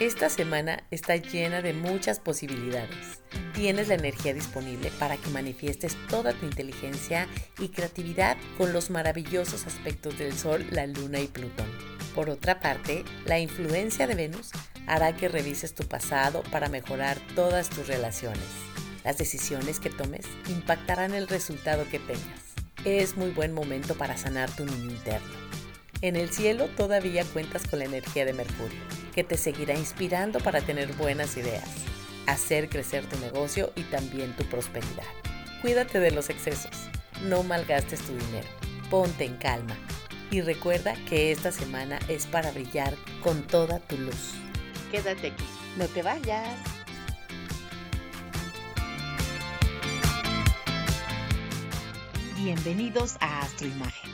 Esta semana está llena de muchas posibilidades. Tienes la energía disponible para que manifiestes toda tu inteligencia y creatividad con los maravillosos aspectos del Sol, la Luna y Plutón. Por otra parte, la influencia de Venus hará que revises tu pasado para mejorar todas tus relaciones. Las decisiones que tomes impactarán el resultado que tengas. Es muy buen momento para sanar tu niño interno. En el cielo todavía cuentas con la energía de Mercurio que te seguirá inspirando para tener buenas ideas, hacer crecer tu negocio y también tu prosperidad. Cuídate de los excesos, no malgastes tu dinero, ponte en calma y recuerda que esta semana es para brillar con toda tu luz. Quédate aquí, no te vayas. Bienvenidos a Astroimagen.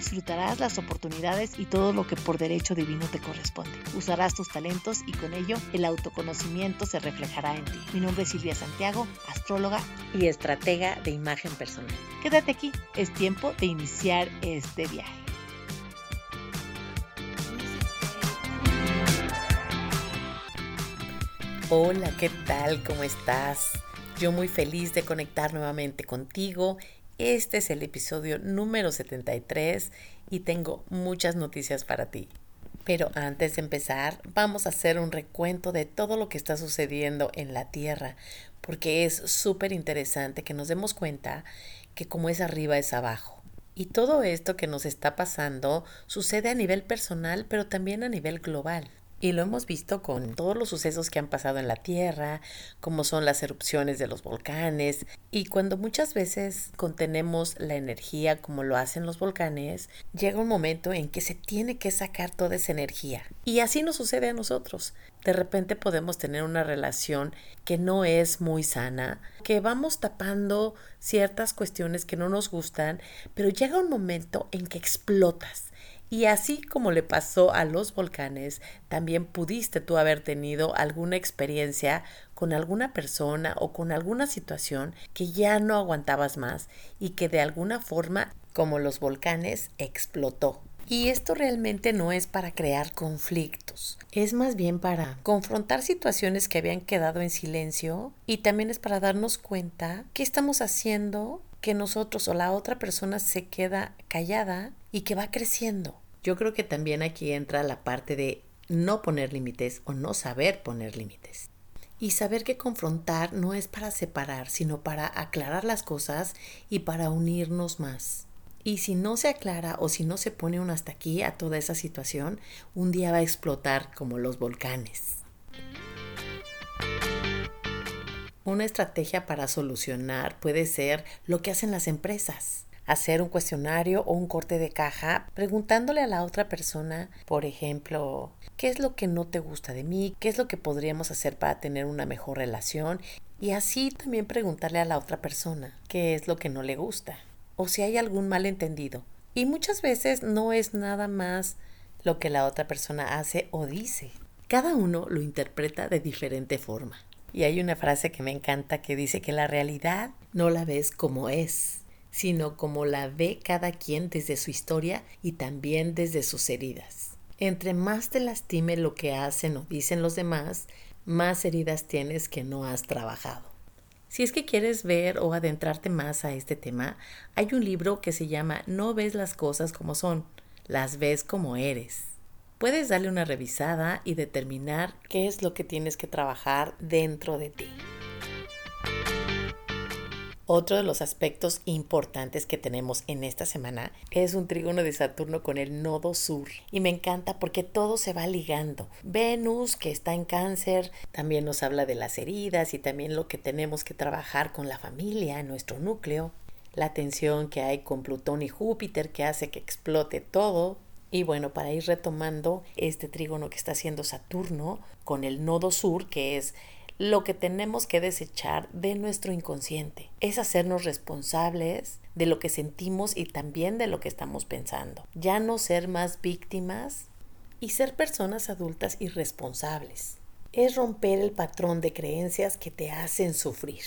Disfrutarás las oportunidades y todo lo que por derecho divino te corresponde. Usarás tus talentos y con ello el autoconocimiento se reflejará en ti. Mi nombre es Silvia Santiago, astróloga y estratega de imagen personal. Quédate aquí, es tiempo de iniciar este viaje. Hola, ¿qué tal? ¿Cómo estás? Yo muy feliz de conectar nuevamente contigo este es el episodio número 73 y tengo muchas noticias para ti. Pero antes de empezar, vamos a hacer un recuento de todo lo que está sucediendo en la Tierra, porque es súper interesante que nos demos cuenta que como es arriba es abajo. Y todo esto que nos está pasando sucede a nivel personal, pero también a nivel global. Y lo hemos visto con todos los sucesos que han pasado en la Tierra, como son las erupciones de los volcanes. Y cuando muchas veces contenemos la energía como lo hacen los volcanes, llega un momento en que se tiene que sacar toda esa energía. Y así nos sucede a nosotros. De repente podemos tener una relación que no es muy sana, que vamos tapando ciertas cuestiones que no nos gustan, pero llega un momento en que explotas y así como le pasó a los volcanes, también pudiste tú haber tenido alguna experiencia con alguna persona o con alguna situación que ya no aguantabas más y que de alguna forma, como los volcanes, explotó. Y esto realmente no es para crear conflictos, es más bien para confrontar situaciones que habían quedado en silencio y también es para darnos cuenta qué estamos haciendo que nosotros o la otra persona se queda callada y que va creciendo. Yo creo que también aquí entra la parte de no poner límites o no saber poner límites. Y saber que confrontar no es para separar, sino para aclarar las cosas y para unirnos más. Y si no se aclara o si no se pone un hasta aquí a toda esa situación, un día va a explotar como los volcanes. Una estrategia para solucionar puede ser lo que hacen las empresas hacer un cuestionario o un corte de caja preguntándole a la otra persona, por ejemplo, ¿qué es lo que no te gusta de mí? ¿Qué es lo que podríamos hacer para tener una mejor relación? Y así también preguntarle a la otra persona qué es lo que no le gusta o si hay algún malentendido. Y muchas veces no es nada más lo que la otra persona hace o dice. Cada uno lo interpreta de diferente forma. Y hay una frase que me encanta que dice que la realidad no la ves como es, sino como la ve cada quien desde su historia y también desde sus heridas. Entre más te lastime lo que hacen o dicen los demás, más heridas tienes que no has trabajado. Si es que quieres ver o adentrarte más a este tema, hay un libro que se llama No ves las cosas como son, las ves como eres. Puedes darle una revisada y determinar qué es lo que tienes que trabajar dentro de ti. Otro de los aspectos importantes que tenemos en esta semana es un trígono de Saturno con el nodo sur. Y me encanta porque todo se va ligando. Venus, que está en cáncer, también nos habla de las heridas y también lo que tenemos que trabajar con la familia, nuestro núcleo. La tensión que hay con Plutón y Júpiter que hace que explote todo. Y bueno, para ir retomando este trígono que está haciendo Saturno con el nodo sur, que es lo que tenemos que desechar de nuestro inconsciente. Es hacernos responsables de lo que sentimos y también de lo que estamos pensando. Ya no ser más víctimas y ser personas adultas y responsables. Es romper el patrón de creencias que te hacen sufrir.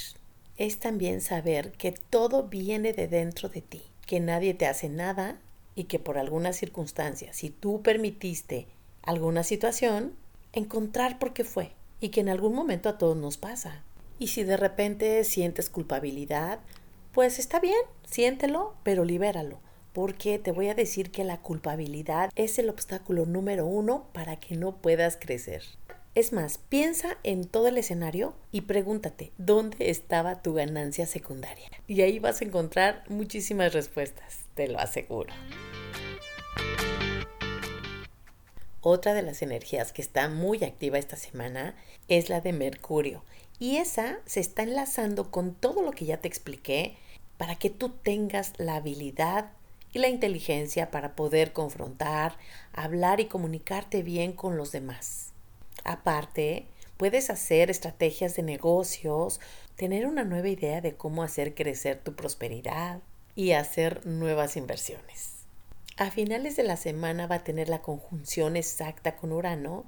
Es también saber que todo viene de dentro de ti, que nadie te hace nada y que por alguna circunstancia, si tú permitiste alguna situación, encontrar por qué fue y que en algún momento a todos nos pasa. Y si de repente sientes culpabilidad, pues está bien, siéntelo, pero libéralo, porque te voy a decir que la culpabilidad es el obstáculo número uno para que no puedas crecer. Es más, piensa en todo el escenario y pregúntate, ¿dónde estaba tu ganancia secundaria? Y ahí vas a encontrar muchísimas respuestas, te lo aseguro. Otra de las energías que está muy activa esta semana es la de Mercurio. Y esa se está enlazando con todo lo que ya te expliqué para que tú tengas la habilidad y la inteligencia para poder confrontar, hablar y comunicarte bien con los demás. Aparte, puedes hacer estrategias de negocios, tener una nueva idea de cómo hacer crecer tu prosperidad y hacer nuevas inversiones. A finales de la semana va a tener la conjunción exacta con Urano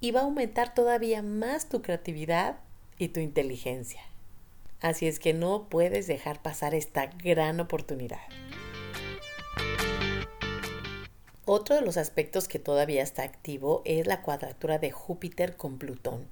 y va a aumentar todavía más tu creatividad y tu inteligencia. Así es que no puedes dejar pasar esta gran oportunidad. Otro de los aspectos que todavía está activo es la cuadratura de Júpiter con Plutón.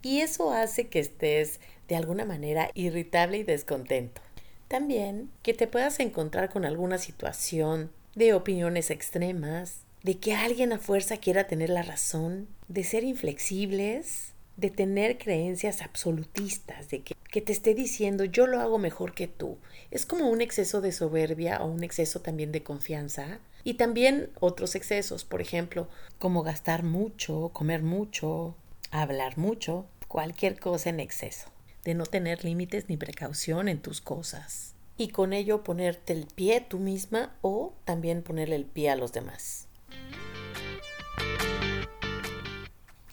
Y eso hace que estés de alguna manera irritable y descontento. También que te puedas encontrar con alguna situación de opiniones extremas, de que alguien a fuerza quiera tener la razón, de ser inflexibles, de tener creencias absolutistas, de que, que, te esté diciendo yo lo hago mejor que tú. Es como un exceso de soberbia o un exceso también de confianza. Y también otros excesos, por ejemplo, como gastar mucho, comer mucho, hablar mucho, cualquier cosa en exceso, de no tener límites ni precaución en tus cosas y con ello ponerte el pie tú misma o también ponerle el pie a los demás.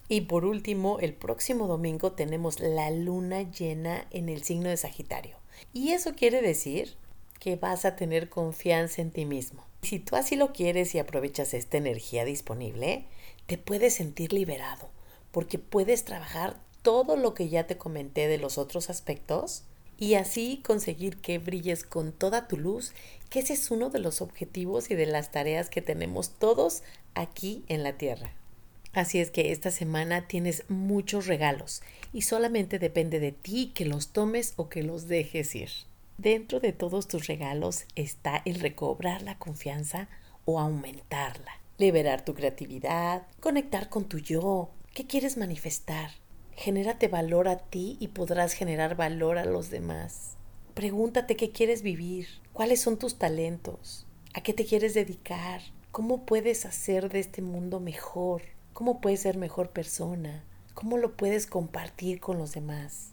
Y por último, el próximo domingo tenemos la luna llena en el signo de Sagitario. Y eso quiere decir que vas a tener confianza en ti mismo. Si tú así lo quieres y aprovechas esta energía disponible, te puedes sentir liberado, porque puedes trabajar todo lo que ya te comenté de los otros aspectos y así conseguir que brilles con toda tu luz, que ese es uno de los objetivos y de las tareas que tenemos todos aquí en la Tierra. Así es que esta semana tienes muchos regalos y solamente depende de ti que los tomes o que los dejes ir. Dentro de todos tus regalos está el recobrar la confianza o aumentarla, liberar tu creatividad, conectar con tu yo, qué quieres manifestar, Genérate valor a ti y podrás generar valor a los demás. Pregúntate qué quieres vivir, cuáles son tus talentos, a qué te quieres dedicar, cómo puedes hacer de este mundo mejor, cómo puedes ser mejor persona, cómo lo puedes compartir con los demás.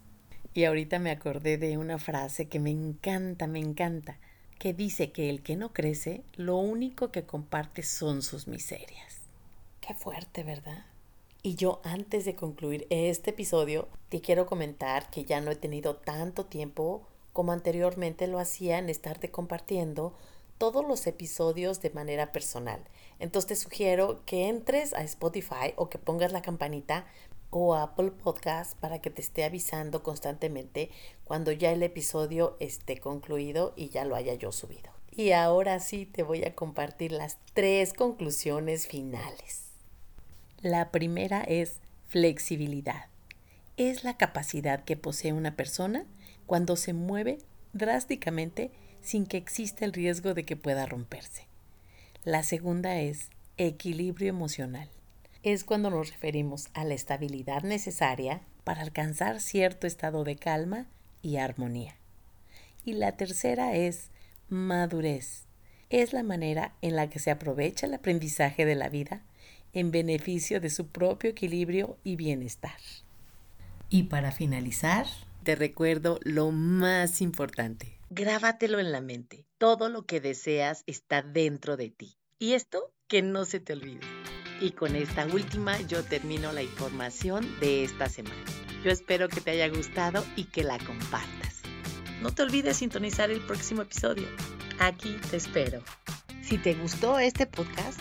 Y ahorita me acordé de una frase que me encanta, me encanta, que dice que el que no crece, lo único que comparte son sus miserias. Qué fuerte, ¿verdad? Y yo antes de concluir este episodio, te quiero comentar que ya no he tenido tanto tiempo como anteriormente lo hacía en estarte compartiendo todos los episodios de manera personal. Entonces te sugiero que entres a Spotify o que pongas la campanita o Apple Podcast para que te esté avisando constantemente cuando ya el episodio esté concluido y ya lo haya yo subido. Y ahora sí te voy a compartir las tres conclusiones finales. La primera es flexibilidad. Es la capacidad que posee una persona cuando se mueve drásticamente sin que exista el riesgo de que pueda romperse. La segunda es equilibrio emocional. Es cuando nos referimos a la estabilidad necesaria para alcanzar cierto estado de calma y armonía. Y la tercera es madurez. Es la manera en la que se aprovecha el aprendizaje de la vida en beneficio de su propio equilibrio y bienestar. Y para finalizar, te recuerdo lo más importante. Grábatelo en la mente. Todo lo que deseas está dentro de ti. Y esto que no se te olvide. Y con esta última yo termino la información de esta semana. Yo espero que te haya gustado y que la compartas. No te olvides sintonizar el próximo episodio. Aquí te espero. Si te gustó este podcast,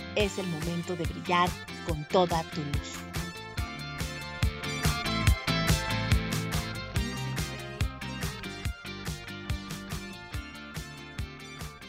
es el momento de brillar con toda tu luz.